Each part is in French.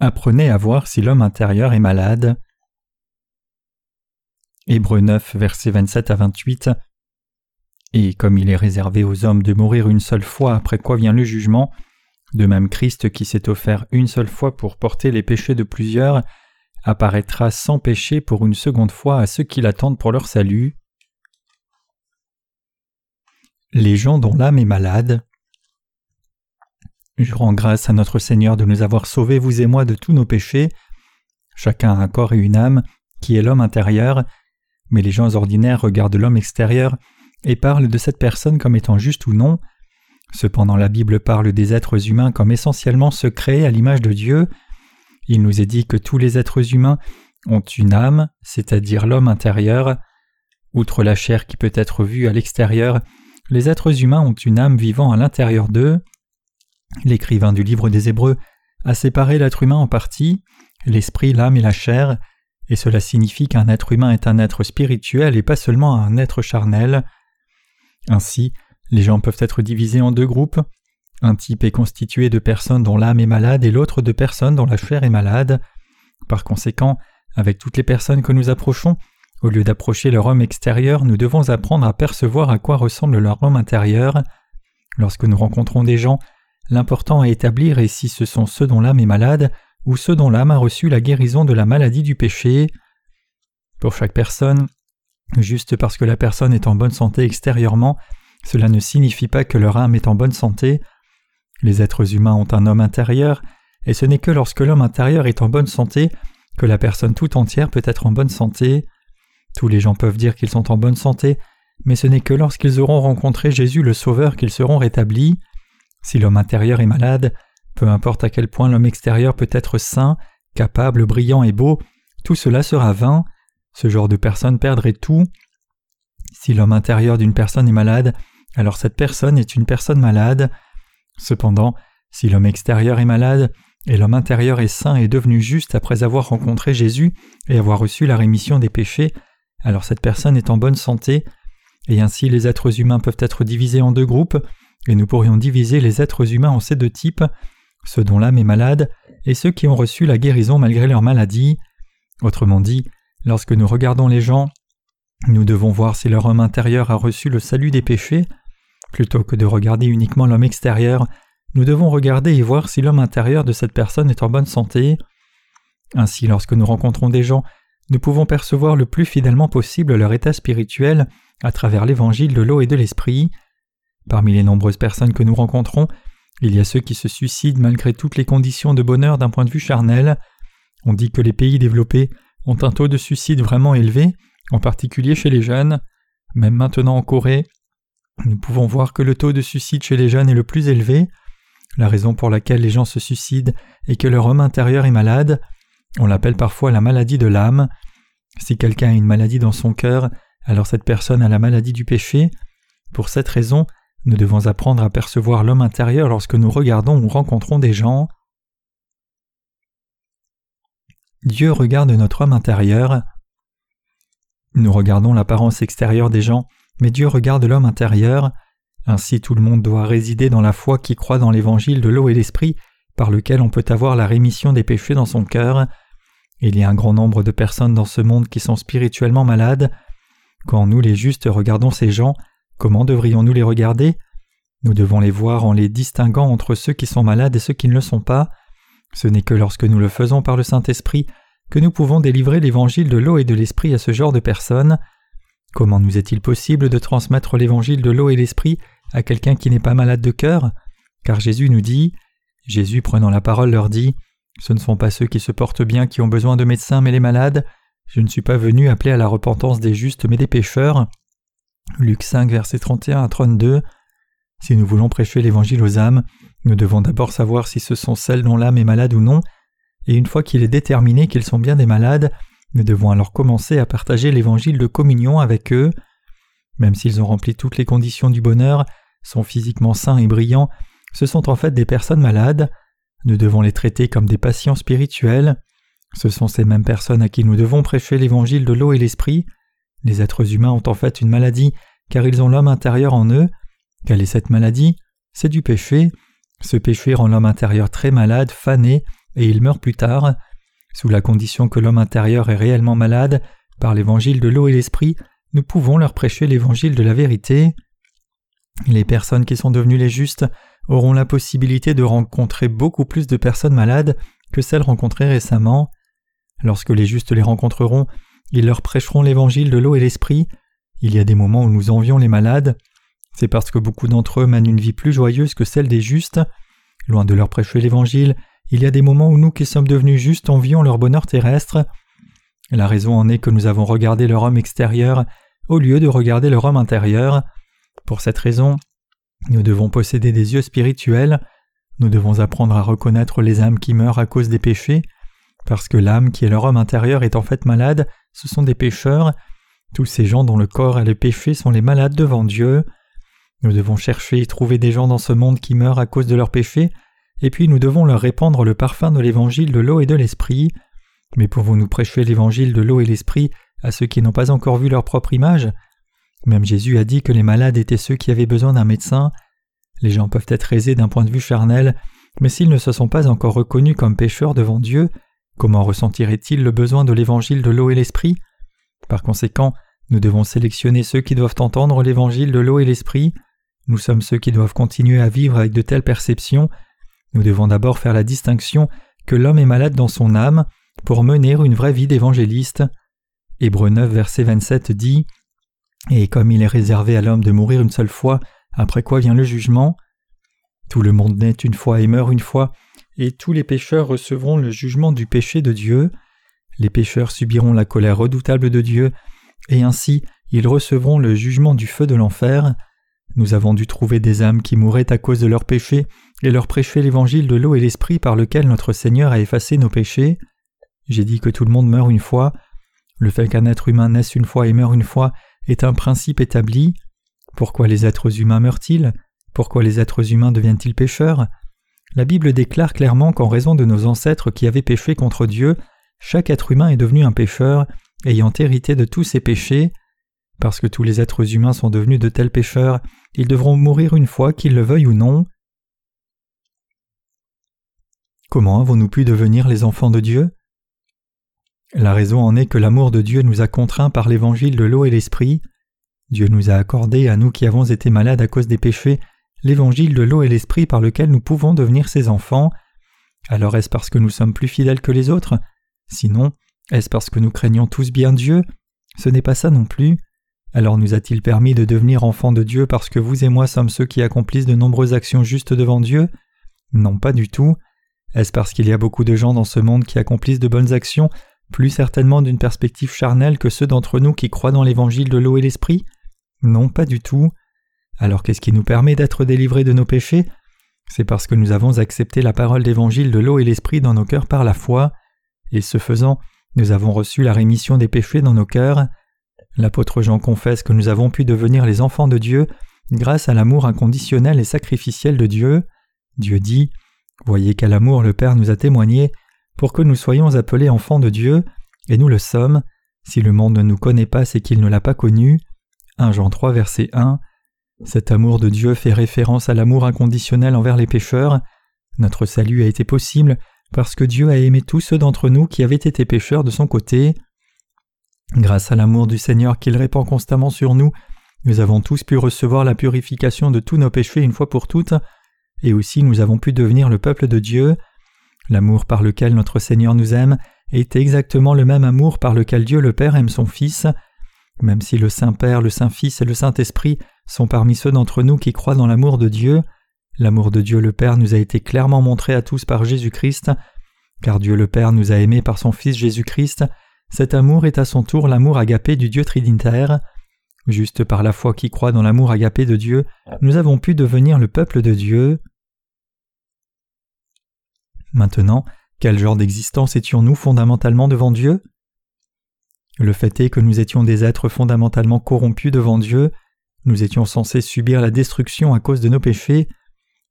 Apprenez à voir si l'homme intérieur est malade. Hébreu 9, versets 27 à 28. Et comme il est réservé aux hommes de mourir une seule fois après quoi vient le jugement, de même Christ qui s'est offert une seule fois pour porter les péchés de plusieurs, apparaîtra sans péché pour une seconde fois à ceux qui l'attendent pour leur salut. Les gens dont l'âme est malade. Je rends grâce à notre Seigneur de nous avoir sauvés, vous et moi, de tous nos péchés. Chacun a un corps et une âme, qui est l'homme intérieur, mais les gens ordinaires regardent l'homme extérieur et parlent de cette personne comme étant juste ou non. Cependant la Bible parle des êtres humains comme essentiellement se créés à l'image de Dieu. Il nous est dit que tous les êtres humains ont une âme, c'est-à-dire l'homme intérieur. Outre la chair qui peut être vue à l'extérieur, les êtres humains ont une âme vivant à l'intérieur d'eux. L'écrivain du livre des Hébreux a séparé l'être humain en parties, l'esprit, l'âme et la chair, et cela signifie qu'un être humain est un être spirituel et pas seulement un être charnel. Ainsi, les gens peuvent être divisés en deux groupes. Un type est constitué de personnes dont l'âme est malade et l'autre de personnes dont la chair est malade. Par conséquent, avec toutes les personnes que nous approchons, au lieu d'approcher leur homme extérieur, nous devons apprendre à percevoir à quoi ressemble leur homme intérieur. Lorsque nous rencontrons des gens, L'important à établir est si ce sont ceux dont l'âme est malade ou ceux dont l'âme a reçu la guérison de la maladie du péché. Pour chaque personne, juste parce que la personne est en bonne santé extérieurement, cela ne signifie pas que leur âme est en bonne santé. Les êtres humains ont un homme intérieur, et ce n'est que lorsque l'homme intérieur est en bonne santé que la personne tout entière peut être en bonne santé. Tous les gens peuvent dire qu'ils sont en bonne santé, mais ce n'est que lorsqu'ils auront rencontré Jésus le Sauveur qu'ils seront rétablis. Si l'homme intérieur est malade, peu importe à quel point l'homme extérieur peut être sain, capable, brillant et beau, tout cela sera vain. Ce genre de personne perdrait tout. Si l'homme intérieur d'une personne est malade, alors cette personne est une personne malade. Cependant, si l'homme extérieur est malade, et l'homme intérieur est sain et devenu juste après avoir rencontré Jésus et avoir reçu la rémission des péchés, alors cette personne est en bonne santé, et ainsi les êtres humains peuvent être divisés en deux groupes, et nous pourrions diviser les êtres humains en ces deux types, ceux dont l'âme est malade et ceux qui ont reçu la guérison malgré leur maladie. Autrement dit, lorsque nous regardons les gens, nous devons voir si leur homme intérieur a reçu le salut des péchés. Plutôt que de regarder uniquement l'homme extérieur, nous devons regarder et voir si l'homme intérieur de cette personne est en bonne santé. Ainsi, lorsque nous rencontrons des gens, nous pouvons percevoir le plus fidèlement possible leur état spirituel à travers l'évangile de l'eau et de l'esprit. Parmi les nombreuses personnes que nous rencontrons, il y a ceux qui se suicident malgré toutes les conditions de bonheur d'un point de vue charnel. On dit que les pays développés ont un taux de suicide vraiment élevé, en particulier chez les jeunes. Même maintenant en Corée, nous pouvons voir que le taux de suicide chez les jeunes est le plus élevé. La raison pour laquelle les gens se suicident est que leur homme intérieur est malade. On l'appelle parfois la maladie de l'âme. Si quelqu'un a une maladie dans son cœur, alors cette personne a la maladie du péché. Pour cette raison, nous devons apprendre à percevoir l'homme intérieur lorsque nous regardons ou rencontrons des gens. Dieu regarde notre homme intérieur. Nous regardons l'apparence extérieure des gens, mais Dieu regarde l'homme intérieur. Ainsi tout le monde doit résider dans la foi qui croit dans l'évangile de l'eau et l'esprit, par lequel on peut avoir la rémission des péchés dans son cœur. Il y a un grand nombre de personnes dans ce monde qui sont spirituellement malades. Quand nous les justes regardons ces gens, Comment devrions-nous les regarder? Nous devons les voir en les distinguant entre ceux qui sont malades et ceux qui ne le sont pas. Ce n'est que lorsque nous le faisons par le Saint-Esprit que nous pouvons délivrer l'évangile de l'eau et de l'esprit à ce genre de personnes. Comment nous est-il possible de transmettre l'évangile de l'eau et l'esprit à quelqu'un qui n'est pas malade de cœur? Car Jésus nous dit Jésus prenant la parole leur dit Ce ne sont pas ceux qui se portent bien qui ont besoin de médecins mais les malades. Je ne suis pas venu appeler à la repentance des justes mais des pécheurs. Luc 5, verset 31 à 32. Si nous voulons prêcher l'évangile aux âmes, nous devons d'abord savoir si ce sont celles dont l'âme est malade ou non, et une fois qu'il est déterminé qu'ils sont bien des malades, nous devons alors commencer à partager l'évangile de communion avec eux. Même s'ils ont rempli toutes les conditions du bonheur, sont physiquement sains et brillants, ce sont en fait des personnes malades. Nous devons les traiter comme des patients spirituels. Ce sont ces mêmes personnes à qui nous devons prêcher l'évangile de l'eau et l'esprit. Les êtres humains ont en fait une maladie car ils ont l'homme intérieur en eux. Quelle est cette maladie? C'est du péché. Ce péché rend l'homme intérieur très malade, fané, et il meurt plus tard. Sous la condition que l'homme intérieur est réellement malade, par l'évangile de l'eau et l'esprit, nous pouvons leur prêcher l'évangile de la vérité. Les personnes qui sont devenues les justes auront la possibilité de rencontrer beaucoup plus de personnes malades que celles rencontrées récemment. Lorsque les justes les rencontreront, ils leur prêcheront l'évangile de l'eau et l'esprit. Il y a des moments où nous envions les malades. C'est parce que beaucoup d'entre eux mènent une vie plus joyeuse que celle des justes. Loin de leur prêcher l'évangile, il y a des moments où nous qui sommes devenus justes envions leur bonheur terrestre. La raison en est que nous avons regardé leur homme extérieur au lieu de regarder leur homme intérieur. Pour cette raison, nous devons posséder des yeux spirituels, nous devons apprendre à reconnaître les âmes qui meurent à cause des péchés, parce que l'âme qui est leur homme intérieur est en fait malade, ce sont des pécheurs, tous ces gens dont le corps a les péchés sont les malades devant Dieu. Nous devons chercher et trouver des gens dans ce monde qui meurent à cause de leurs péchés, et puis nous devons leur répandre le parfum de l'évangile de l'eau et de l'esprit. Mais pouvons-nous prêcher l'évangile de l'eau et l'esprit à ceux qui n'ont pas encore vu leur propre image? Même Jésus a dit que les malades étaient ceux qui avaient besoin d'un médecin. Les gens peuvent être aisés d'un point de vue charnel, mais s'ils ne se sont pas encore reconnus comme pécheurs devant Dieu, comment ressentiraient-ils le besoin de l'évangile de l'eau et l'esprit? Par conséquent, nous devons sélectionner ceux qui doivent entendre l'évangile de l'eau et l'esprit. Nous sommes ceux qui doivent continuer à vivre avec de telles perceptions. Nous devons d'abord faire la distinction que l'homme est malade dans son âme pour mener une vraie vie d'évangéliste. Hébreu 9, verset 27 dit Et comme il est réservé à l'homme de mourir une seule fois, après quoi vient le jugement? Tout le monde naît une fois et meurt une fois, et tous les pécheurs recevront le jugement du péché de Dieu. Les pécheurs subiront la colère redoutable de Dieu, et ainsi ils recevront le jugement du feu de l'enfer. Nous avons dû trouver des âmes qui mouraient à cause de leurs péchés et leur prêcher l'évangile de l'eau et l'esprit par lequel notre Seigneur a effacé nos péchés. J'ai dit que tout le monde meurt une fois. Le fait qu'un être humain naisse une fois et meure une fois est un principe établi. Pourquoi les êtres humains meurent-ils? Pourquoi les êtres humains deviennent-ils pécheurs? La Bible déclare clairement qu'en raison de nos ancêtres qui avaient péché contre Dieu, chaque être humain est devenu un pécheur, ayant hérité de tous ses péchés. Parce que tous les êtres humains sont devenus de tels pécheurs, ils devront mourir une fois qu'ils le veuillent ou non. Comment avons-nous pu devenir les enfants de Dieu? La raison en est que l'amour de Dieu nous a contraints par l'évangile de l'eau et l'esprit. Dieu nous a accordé, à nous qui avons été malades à cause des péchés, l'évangile de l'eau et l'esprit par lequel nous pouvons devenir ses enfants. Alors est-ce parce que nous sommes plus fidèles que les autres? Sinon, est-ce parce que nous craignons tous bien Dieu? Ce n'est pas ça non plus. Alors nous a-t-il permis de devenir enfants de Dieu parce que vous et moi sommes ceux qui accomplissent de nombreuses actions justes devant Dieu? Non, pas du tout. Est-ce parce qu'il y a beaucoup de gens dans ce monde qui accomplissent de bonnes actions, plus certainement d'une perspective charnelle que ceux d'entre nous qui croient dans l'évangile de l'eau et l'esprit? Non, pas du tout. Alors qu'est-ce qui nous permet d'être délivrés de nos péchés? C'est parce que nous avons accepté la parole d'évangile de l'eau et l'esprit dans nos cœurs par la foi, et ce faisant, nous avons reçu la rémission des péchés dans nos cœurs. L'apôtre Jean confesse que nous avons pu devenir les enfants de Dieu grâce à l'amour inconditionnel et sacrificiel de Dieu. Dieu dit Voyez quel amour le Père nous a témoigné pour que nous soyons appelés enfants de Dieu, et nous le sommes. Si le monde ne nous connaît pas, c'est qu'il ne l'a pas connu. 1 Jean 3, verset 1. Cet amour de Dieu fait référence à l'amour inconditionnel envers les pécheurs. Notre salut a été possible parce que Dieu a aimé tous ceux d'entre nous qui avaient été pécheurs de son côté. Grâce à l'amour du Seigneur qu'il répand constamment sur nous, nous avons tous pu recevoir la purification de tous nos péchés une fois pour toutes, et aussi nous avons pu devenir le peuple de Dieu. L'amour par lequel notre Seigneur nous aime est exactement le même amour par lequel Dieu le Père aime son Fils. Même si le Saint-Père, le Saint-Fils et le Saint-Esprit sont parmi ceux d'entre nous qui croient dans l'amour de Dieu, l'amour de Dieu le Père nous a été clairement montré à tous par Jésus-Christ, car Dieu le Père nous a aimés par son Fils Jésus-Christ, cet amour est à son tour l'amour agapé du Dieu trinitaire. Juste par la foi qui croit dans l'amour agapé de Dieu, nous avons pu devenir le peuple de Dieu. Maintenant, quel genre d'existence étions-nous fondamentalement devant Dieu? Le fait est que nous étions des êtres fondamentalement corrompus devant Dieu, nous étions censés subir la destruction à cause de nos péchés.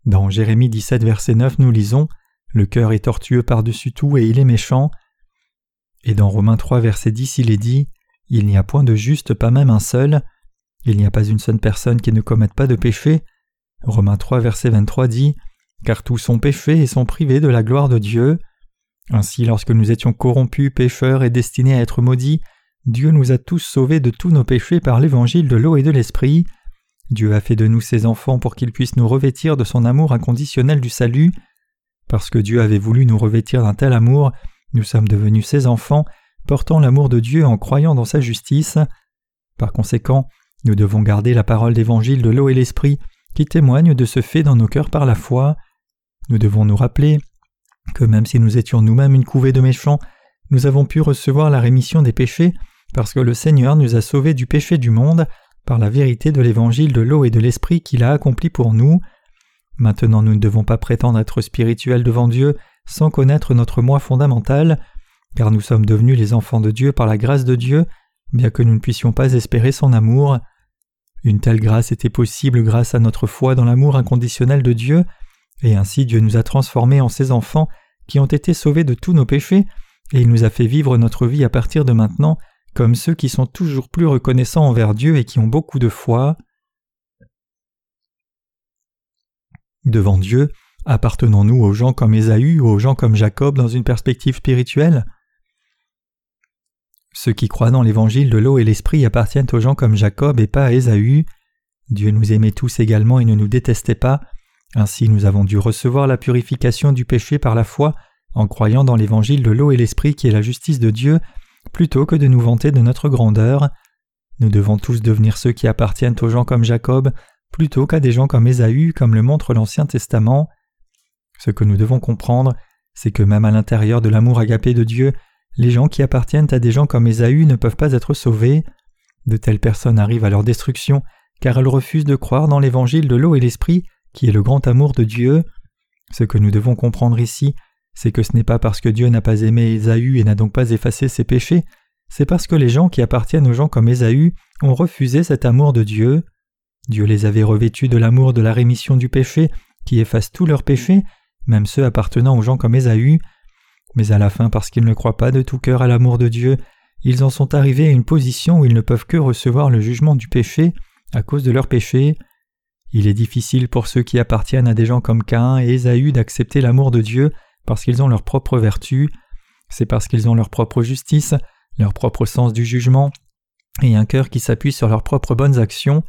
Dans Jérémie 17, verset 9, nous lisons Le cœur est tortueux par-dessus tout et il est méchant. Et dans Romains 3, verset 10, il est dit Il n'y a point de juste, pas même un seul. Il n'y a pas une seule personne qui ne commette pas de péché. Romains 3, verset 23 dit Car tous sont péchés et sont privés de la gloire de Dieu. Ainsi, lorsque nous étions corrompus, pécheurs et destinés à être maudits, Dieu nous a tous sauvés de tous nos péchés par l'évangile de l'eau et de l'esprit. Dieu a fait de nous ses enfants pour qu'il puisse nous revêtir de son amour inconditionnel du salut. Parce que Dieu avait voulu nous revêtir d'un tel amour, nous sommes devenus ses enfants, portant l'amour de Dieu en croyant dans sa justice. Par conséquent, nous devons garder la parole d'évangile de l'eau et l'esprit qui témoigne de ce fait dans nos cœurs par la foi. Nous devons nous rappeler que même si nous étions nous-mêmes une couvée de méchants, nous avons pu recevoir la rémission des péchés parce que le Seigneur nous a sauvés du péché du monde par la vérité de l'évangile de l'eau et de l'esprit qu'il a accompli pour nous. Maintenant nous ne devons pas prétendre être spirituels devant Dieu sans connaître notre moi fondamental, car nous sommes devenus les enfants de Dieu par la grâce de Dieu, bien que nous ne puissions pas espérer son amour. Une telle grâce était possible grâce à notre foi dans l'amour inconditionnel de Dieu, et ainsi Dieu nous a transformés en ses enfants qui ont été sauvés de tous nos péchés, et il nous a fait vivre notre vie à partir de maintenant comme ceux qui sont toujours plus reconnaissants envers Dieu et qui ont beaucoup de foi. Devant Dieu, appartenons-nous aux gens comme Ésaü ou aux gens comme Jacob dans une perspective spirituelle? Ceux qui croient dans l'évangile de l'eau et l'esprit appartiennent aux gens comme Jacob et pas à Ésaü. Dieu nous aimait tous également et ne nous détestait pas. Ainsi nous avons dû recevoir la purification du péché par la foi en croyant dans l'évangile de l'eau et l'esprit qui est la justice de Dieu plutôt que de nous vanter de notre grandeur. Nous devons tous devenir ceux qui appartiennent aux gens comme Jacob, plutôt qu'à des gens comme Ésaü, comme le montre l'Ancien Testament. Ce que nous devons comprendre, c'est que même à l'intérieur de l'amour agapé de Dieu, les gens qui appartiennent à des gens comme Ésaü ne peuvent pas être sauvés. De telles personnes arrivent à leur destruction, car elles refusent de croire dans l'évangile de l'eau et l'esprit, qui est le grand amour de Dieu. Ce que nous devons comprendre ici, c'est que ce n'est pas parce que Dieu n'a pas aimé Ésaü et n'a donc pas effacé ses péchés, c'est parce que les gens qui appartiennent aux gens comme Ésaü ont refusé cet amour de Dieu. Dieu les avait revêtus de l'amour de la rémission du péché, qui efface tous leurs péchés, même ceux appartenant aux gens comme Ésaü. Mais à la fin, parce qu'ils ne croient pas de tout cœur à l'amour de Dieu, ils en sont arrivés à une position où ils ne peuvent que recevoir le jugement du péché à cause de leurs péchés. Il est difficile pour ceux qui appartiennent à des gens comme Caïn et Ésaü d'accepter l'amour de Dieu parce qu'ils ont leur propre vertu, c'est parce qu'ils ont leur propre justice, leur propre sens du jugement, et un cœur qui s'appuie sur leurs propres bonnes actions.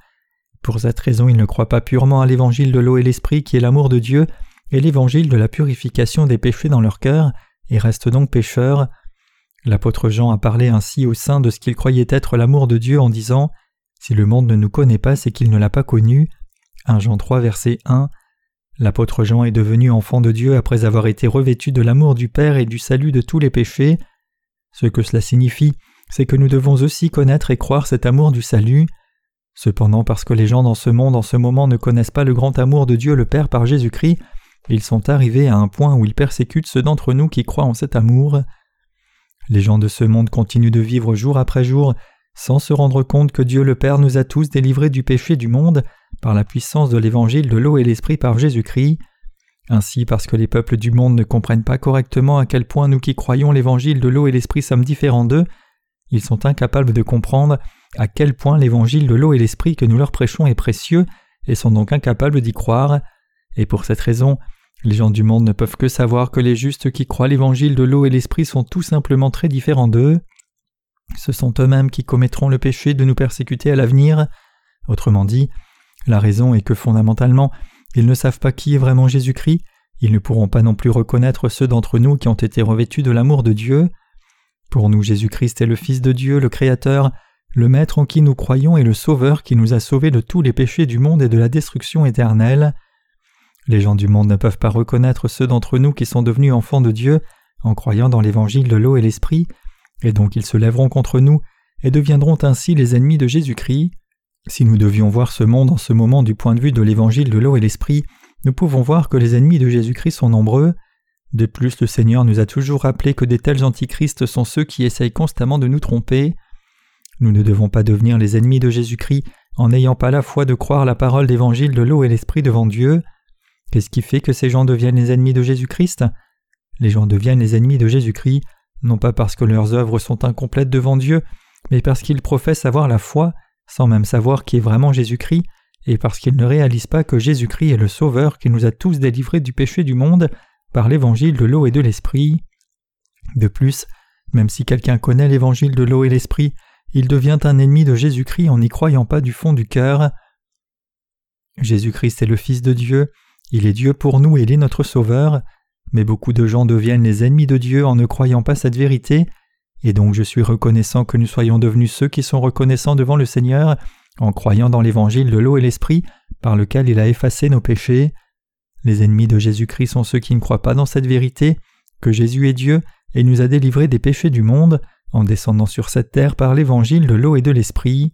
Pour cette raison, ils ne croient pas purement à l'évangile de l'eau et l'esprit qui est l'amour de Dieu, et l'évangile de la purification des péchés dans leur cœur, et restent donc pécheurs. L'apôtre Jean a parlé ainsi au sein de ce qu'il croyait être l'amour de Dieu en disant Si le monde ne nous connaît pas, c'est qu'il ne l'a pas connu. 1 Jean 3, verset 1. L'apôtre Jean est devenu enfant de Dieu après avoir été revêtu de l'amour du Père et du salut de tous les péchés. Ce que cela signifie, c'est que nous devons aussi connaître et croire cet amour du salut. Cependant, parce que les gens dans ce monde en ce moment ne connaissent pas le grand amour de Dieu le Père par Jésus-Christ, ils sont arrivés à un point où ils persécutent ceux d'entre nous qui croient en cet amour. Les gens de ce monde continuent de vivre jour après jour sans se rendre compte que Dieu le Père nous a tous délivrés du péché du monde par la puissance de l'évangile de l'eau et l'esprit par Jésus-Christ. Ainsi, parce que les peuples du monde ne comprennent pas correctement à quel point nous qui croyons l'évangile de l'eau et l'esprit sommes différents d'eux, ils sont incapables de comprendre à quel point l'évangile de l'eau et l'esprit que nous leur prêchons est précieux et sont donc incapables d'y croire. Et pour cette raison, les gens du monde ne peuvent que savoir que les justes qui croient l'évangile de l'eau et l'esprit sont tout simplement très différents d'eux. Ce sont eux-mêmes qui commettront le péché de nous persécuter à l'avenir. Autrement dit, la raison est que fondamentalement, ils ne savent pas qui est vraiment Jésus-Christ, ils ne pourront pas non plus reconnaître ceux d'entre nous qui ont été revêtus de l'amour de Dieu. Pour nous, Jésus-Christ est le Fils de Dieu, le Créateur, le Maître en qui nous croyons et le Sauveur qui nous a sauvés de tous les péchés du monde et de la destruction éternelle. Les gens du monde ne peuvent pas reconnaître ceux d'entre nous qui sont devenus enfants de Dieu en croyant dans l'évangile de l'eau et l'esprit, et donc ils se lèveront contre nous et deviendront ainsi les ennemis de Jésus-Christ. Si nous devions voir ce monde en ce moment du point de vue de l'évangile de l'eau et l'esprit, nous pouvons voir que les ennemis de Jésus-Christ sont nombreux. De plus, le Seigneur nous a toujours rappelé que des tels antichrists sont ceux qui essayent constamment de nous tromper. Nous ne devons pas devenir les ennemis de Jésus-Christ en n'ayant pas la foi de croire la parole d'évangile de l'eau et l'esprit devant Dieu. Qu'est-ce qui fait que ces gens deviennent les ennemis de Jésus-Christ? Les gens deviennent les ennemis de Jésus-Christ non pas parce que leurs œuvres sont incomplètes devant Dieu, mais parce qu'ils professent avoir la foi, sans même savoir qui est vraiment Jésus-Christ, et parce qu'ils ne réalisent pas que Jésus-Christ est le Sauveur qui nous a tous délivrés du péché du monde par l'évangile de l'eau et de l'Esprit. De plus, même si quelqu'un connaît l'évangile de l'eau et l'esprit, il devient un ennemi de Jésus-Christ en n'y croyant pas du fond du cœur. Jésus-Christ est le Fils de Dieu, il est Dieu pour nous et il est notre Sauveur, mais beaucoup de gens deviennent les ennemis de Dieu en ne croyant pas cette vérité, et donc je suis reconnaissant que nous soyons devenus ceux qui sont reconnaissants devant le Seigneur en croyant dans l'évangile de l'eau et l'esprit par lequel il a effacé nos péchés. Les ennemis de Jésus-Christ sont ceux qui ne croient pas dans cette vérité, que Jésus est Dieu et nous a délivrés des péchés du monde en descendant sur cette terre par l'évangile de l'eau et de l'esprit.